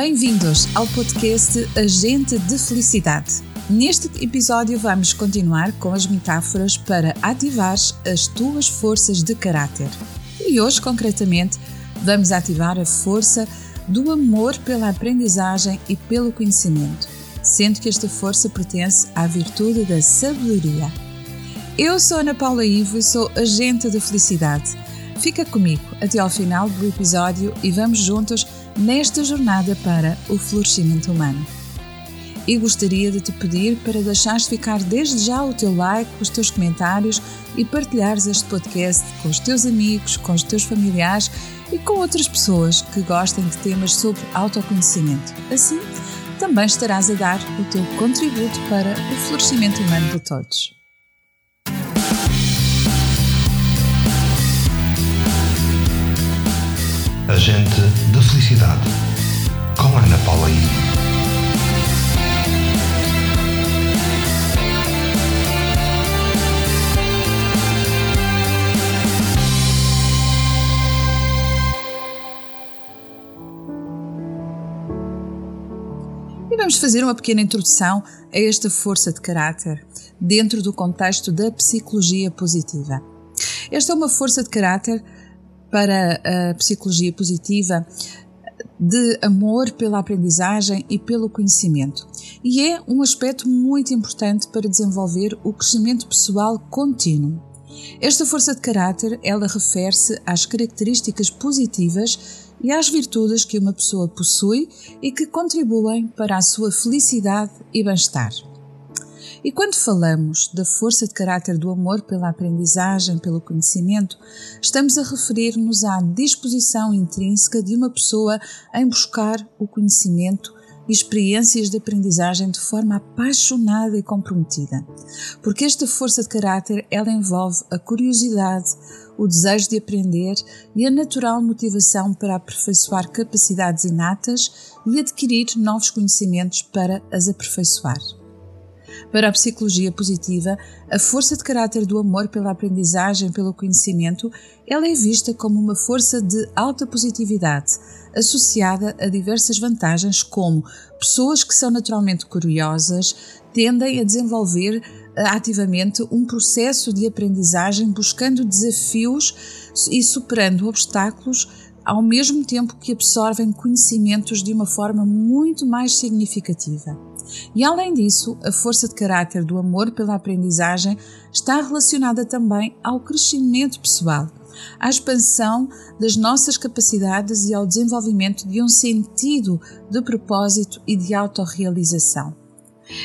Bem-vindos ao podcast Agente de Felicidade. Neste episódio vamos continuar com as metáforas para ativar as tuas forças de caráter. E hoje, concretamente, vamos ativar a força do amor pela aprendizagem e pelo conhecimento, sendo que esta força pertence à virtude da sabedoria. Eu sou Ana Paula Ivo e sou agente de felicidade. Fica comigo até ao final do episódio e vamos juntos nesta jornada para o florescimento humano. E gostaria de te pedir para deixares ficar desde já o teu like, os teus comentários e partilhares este podcast com os teus amigos, com os teus familiares e com outras pessoas que gostem de temas sobre autoconhecimento. Assim, também estarás a dar o teu contributo para o florescimento humano de todos. Fazer uma pequena introdução a esta força de caráter dentro do contexto da psicologia positiva. Esta é uma força de caráter para a psicologia positiva de amor pela aprendizagem e pelo conhecimento. E é um aspecto muito importante para desenvolver o crescimento pessoal contínuo. Esta força de caráter, ela refere-se às características positivas e às virtudes que uma pessoa possui e que contribuem para a sua felicidade e bem-estar. E quando falamos da força de caráter do amor pela aprendizagem, pelo conhecimento, estamos a referir-nos à disposição intrínseca de uma pessoa em buscar o conhecimento experiências de aprendizagem de forma apaixonada e comprometida. Porque esta força de caráter, ela envolve a curiosidade, o desejo de aprender e a natural motivação para aperfeiçoar capacidades inatas e adquirir novos conhecimentos para as aperfeiçoar. Para a psicologia positiva, a força de caráter do amor pela aprendizagem, pelo conhecimento, ela é vista como uma força de alta positividade, associada a diversas vantagens como pessoas que são naturalmente curiosas tendem a desenvolver eh, ativamente um processo de aprendizagem buscando desafios e superando obstáculos ao mesmo tempo que absorvem conhecimentos de uma forma muito mais significativa. E além disso, a força de caráter do amor pela aprendizagem está relacionada também ao crescimento pessoal, à expansão das nossas capacidades e ao desenvolvimento de um sentido de propósito e de autorrealização.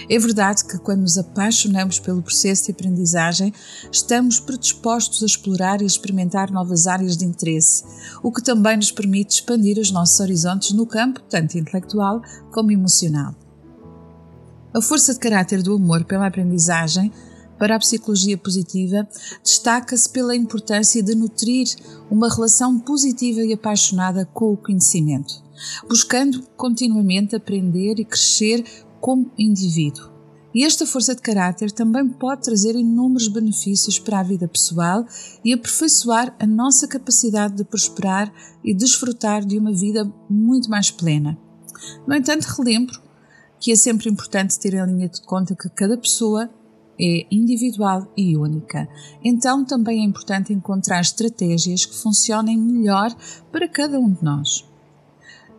É verdade que quando nos apaixonamos pelo processo de aprendizagem, estamos predispostos a explorar e experimentar novas áreas de interesse, o que também nos permite expandir os nossos horizontes no campo tanto intelectual como emocional. A força de caráter do amor pela aprendizagem para a psicologia positiva destaca-se pela importância de nutrir uma relação positiva e apaixonada com o conhecimento, buscando continuamente aprender e crescer como indivíduo. E esta força de caráter também pode trazer inúmeros benefícios para a vida pessoal e aperfeiçoar a nossa capacidade de prosperar e desfrutar de uma vida muito mais plena. No entanto, relembro que é sempre importante ter em linha de conta que cada pessoa é individual e única. Então também é importante encontrar estratégias que funcionem melhor para cada um de nós.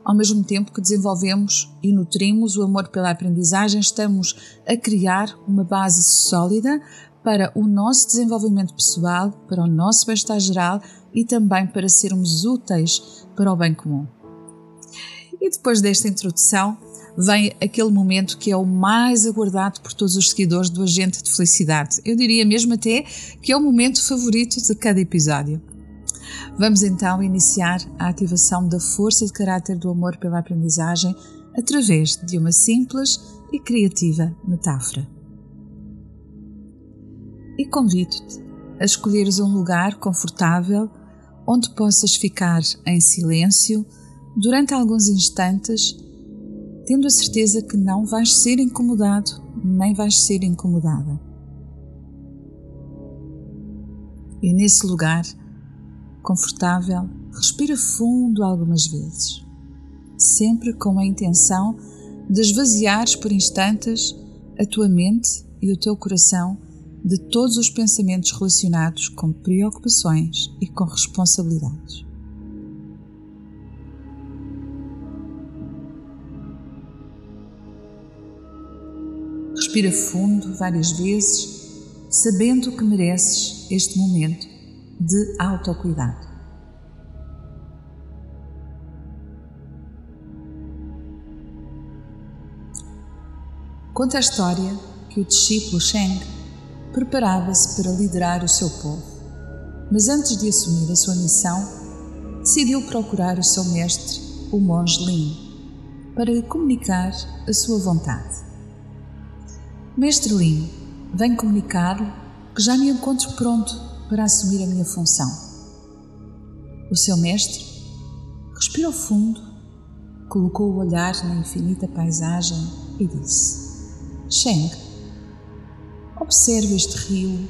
Ao mesmo tempo que desenvolvemos e nutrimos o amor pela aprendizagem, estamos a criar uma base sólida para o nosso desenvolvimento pessoal, para o nosso bem-estar geral e também para sermos úteis para o bem comum. E depois desta introdução, vem aquele momento que é o mais aguardado por todos os seguidores do Agente de Felicidade. Eu diria mesmo até que é o momento favorito de cada episódio. Vamos então iniciar a ativação da força de caráter do amor pela aprendizagem através de uma simples e criativa metáfora. E convido-te a escolheres um lugar confortável onde possas ficar em silêncio durante alguns instantes tendo a certeza que não vais ser incomodado nem vais ser incomodada. E nesse lugar, confortável, respira fundo algumas vezes. sempre com a intenção de esvaziares por instantes a tua mente e o teu coração de todos os pensamentos relacionados com preocupações e com responsabilidades. Respira fundo várias vezes, sabendo que mereces este momento de autocuidado. Conta a história que o discípulo Sheng preparava-se para liderar o seu povo, mas antes de assumir a sua missão, decidiu procurar o seu mestre, o monge Lin, para lhe comunicar a sua vontade. Mestre Lin, venho comunicar-lhe que já me encontro pronto para assumir a minha função. O seu mestre respirou fundo, colocou o olhar na infinita paisagem e disse: Sheng, observe este rio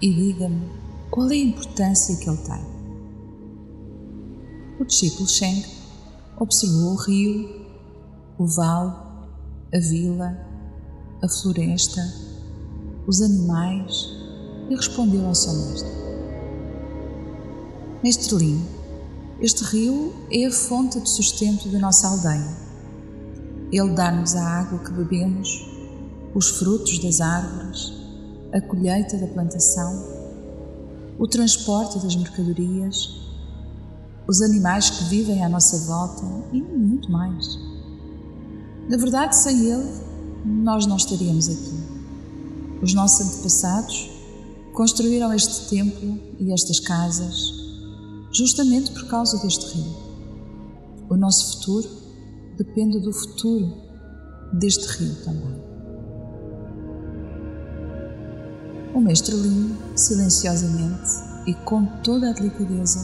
e diga-me qual é a importância que ele tem. O discípulo Sheng observou o rio, o vale, a vila, a floresta, os animais e respondeu ao seu mestre. Mestre Lin, este rio é a fonte de sustento da nossa aldeia. Ele dá-nos a água que bebemos, os frutos das árvores, a colheita da plantação, o transporte das mercadorias, os animais que vivem à nossa volta e muito mais. Na verdade, sem ele, nós não estaríamos aqui. Os nossos antepassados construíram este templo e estas casas justamente por causa deste rio. O nosso futuro depende do futuro deste rio também. O mestre Lin, silenciosamente e com toda a delicadeza,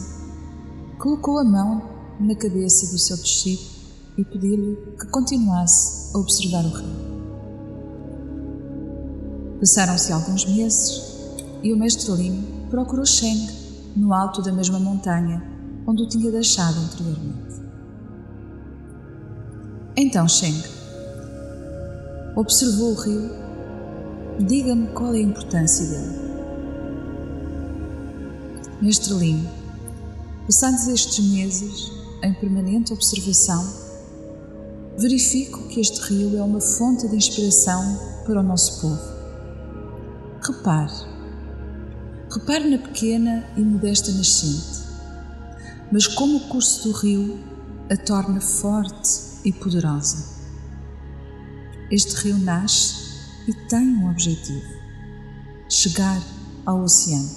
colocou a mão na cabeça do seu discípulo e pediu-lhe que continuasse a observar o rio. Passaram-se alguns meses e o mestre Lin procurou Sheng no alto da mesma montanha onde o tinha deixado anteriormente. Então Sheng observou o rio. Diga-me qual é a importância dele. Mestre Lin, passados estes meses em permanente observação, verifico que este rio é uma fonte de inspiração para o nosso povo Repare. Repare na pequena e modesta nascente, mas como o curso do rio a torna forte e poderosa. Este rio nasce e tem um objetivo: chegar ao oceano.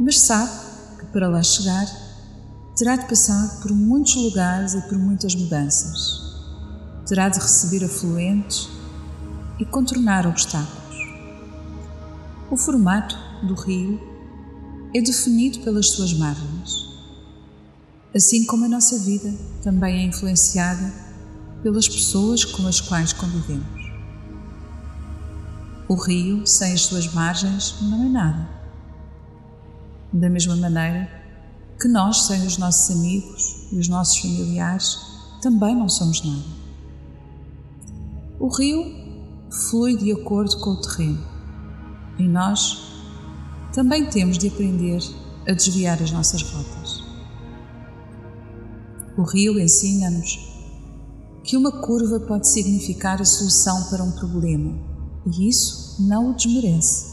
Mas sabe que para lá chegar terá de passar por muitos lugares e por muitas mudanças. Terá de receber afluentes e contornar obstáculos. O formato do rio é definido pelas suas margens, assim como a nossa vida também é influenciada pelas pessoas com as quais convivemos. O rio, sem as suas margens, não é nada. Da mesma maneira que nós, sem os nossos amigos e os nossos familiares, também não somos nada. O rio flui de acordo com o terreno e nós também temos de aprender a desviar as nossas rotas. O rio ensina-nos que uma curva pode significar a solução para um problema e isso não o desmerece,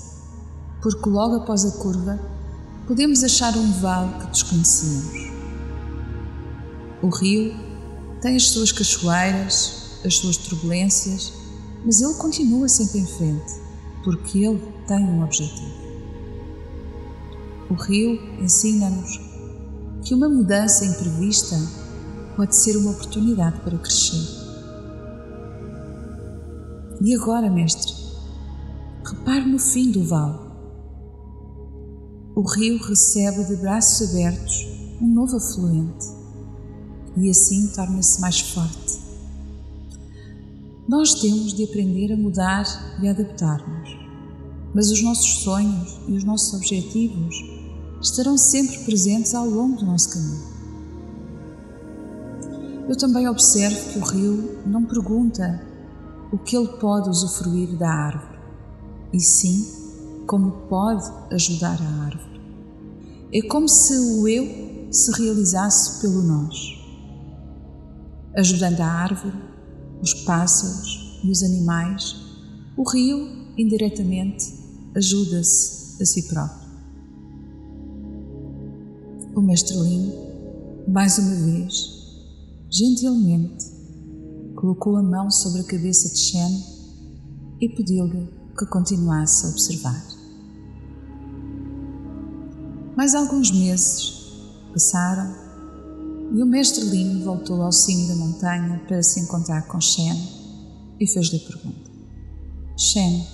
porque logo após a curva podemos achar um vale que desconhecíamos. O rio tem as suas cachoeiras, as suas turbulências, mas ele continua sempre em frente, porque ele tem um objetivo. O rio ensina-nos que uma mudança imprevista pode ser uma oportunidade para crescer. E agora, mestre, repare no fim do vale. O rio recebe de braços abertos um novo afluente e assim torna-se mais forte. Nós temos de aprender a mudar e adaptar-nos mas os nossos sonhos e os nossos objetivos estarão sempre presentes ao longo do nosso caminho. Eu também observo que o rio não pergunta o que ele pode usufruir da árvore, e sim como pode ajudar a árvore. É como se o eu se realizasse pelo nós, ajudando a árvore, os pássaros e os animais. O rio, indiretamente, ajuda-se a si próprio. O mestre Lin, mais uma vez, gentilmente, colocou a mão sobre a cabeça de Shen e pediu-lhe que continuasse a observar. Mais alguns meses passaram e o mestre Lin voltou ao cimo da montanha para se encontrar com Shen e fez-lhe a pergunta: Shen,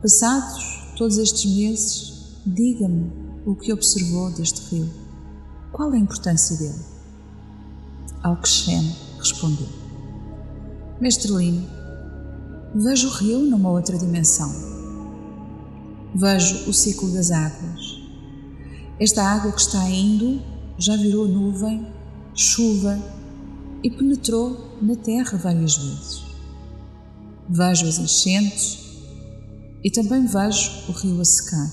passados todos estes meses, diga-me o que observou deste rio. Qual a importância dele? Ao que Shen respondeu: Mestre Lin, vejo o rio numa outra dimensão. Vejo o ciclo das águas esta água que está indo já virou nuvem, chuva e penetrou na terra várias vezes. Vejo as enchentes e também vejo o rio a secar.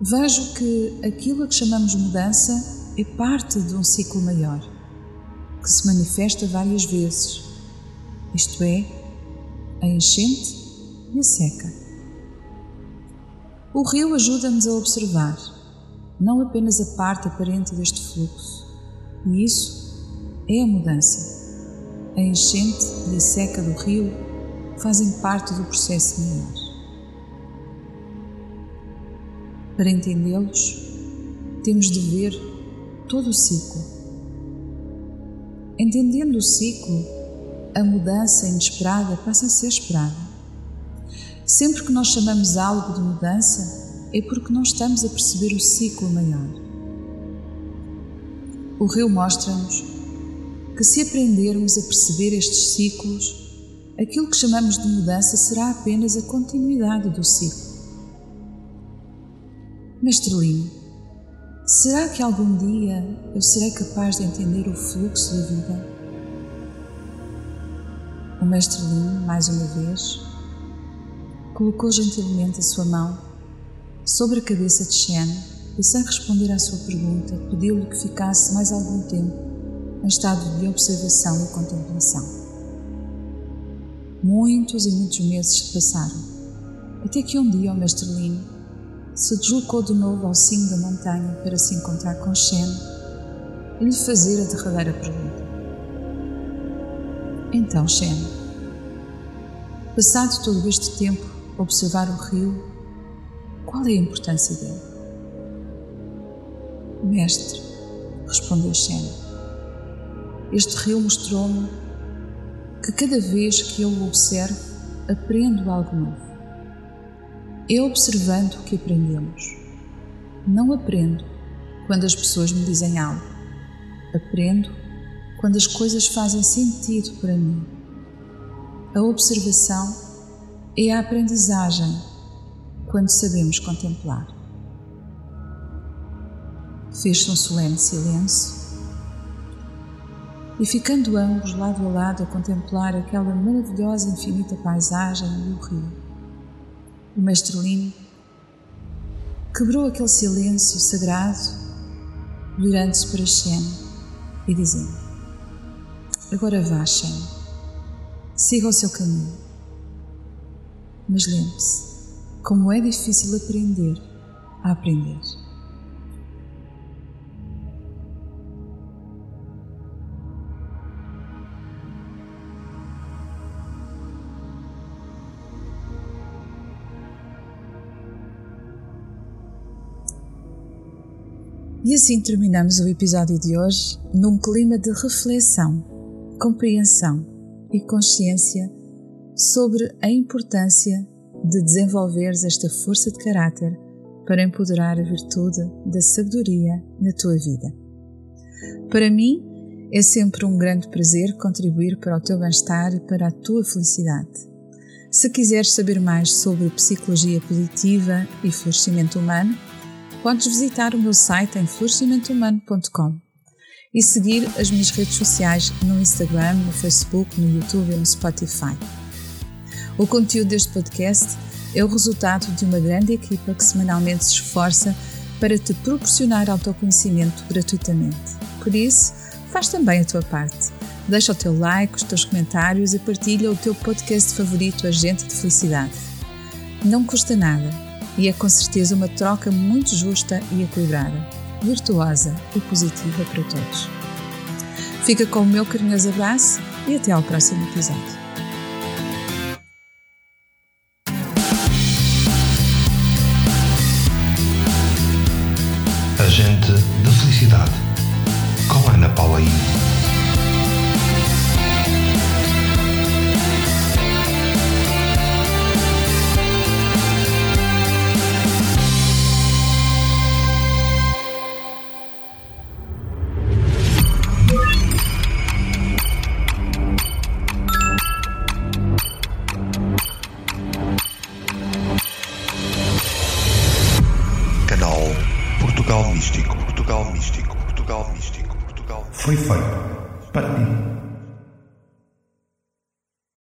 Vejo que aquilo a que chamamos mudança é parte de um ciclo maior, que se manifesta várias vezes, isto é, a enchente e a seca. O rio ajuda-nos a observar não apenas a parte aparente deste fluxo. E isso é a mudança. A enchente e a seca do rio fazem parte do processo maior. Para entendê-los, temos de ver todo o ciclo. Entendendo o ciclo, a mudança inesperada passa a ser esperada. Sempre que nós chamamos algo de mudança, é porque não estamos a perceber o ciclo maior. O rio mostra-nos que, se aprendermos a perceber estes ciclos, aquilo que chamamos de mudança será apenas a continuidade do ciclo. Mestre Lino, será que algum dia eu serei capaz de entender o fluxo da vida? O Mestre Lino, mais uma vez, colocou gentilmente a sua mão sobre a cabeça de Shen e, sem responder à sua pergunta, pediu-lhe que ficasse mais algum tempo em estado de observação e contemplação. Muitos e muitos meses se passaram, até que um dia o mestre Lin se deslocou de novo ao cimo da montanha para se encontrar com Shen e lhe fazer a derradeira pergunta. Então, Shen, passado todo este tempo observar o rio qual é a importância dele? Mestre, respondeu Shen, este rio mostrou-me que cada vez que eu o observo, aprendo algo novo. É observando que aprendemos. Não aprendo quando as pessoas me dizem algo. Aprendo quando as coisas fazem sentido para mim. A observação é a aprendizagem quando sabemos contemplar. Fez-se um solene silêncio e, ficando ambos lado a lado a contemplar aquela maravilhosa e infinita paisagem e o rio, o mestre Lino quebrou aquele silêncio sagrado, virando-se para Shen e dizendo: Agora vá, Shen, siga o seu caminho, mas lembre-se como é difícil aprender a aprender. E assim terminamos o episódio de hoje num clima de reflexão, compreensão e consciência sobre a importância de desenvolveres esta força de caráter para empoderar a virtude da sabedoria na tua vida. Para mim, é sempre um grande prazer contribuir para o teu bem-estar e para a tua felicidade. Se quiseres saber mais sobre psicologia positiva e florescimento humano, podes visitar o meu site em florescimentohumano.com. e seguir as minhas redes sociais no Instagram, no Facebook, no YouTube e no Spotify. O conteúdo deste podcast é o resultado de uma grande equipa que semanalmente se esforça para te proporcionar autoconhecimento gratuitamente. Por isso, faz também a tua parte. Deixa o teu like, os teus comentários e partilha o teu podcast favorito, Agente de Felicidade. Não custa nada e é com certeza uma troca muito justa e equilibrada, virtuosa e positiva para todos. Fica com o meu carinhoso abraço e até ao próximo episódio. Da Felicidade, com Ana Paula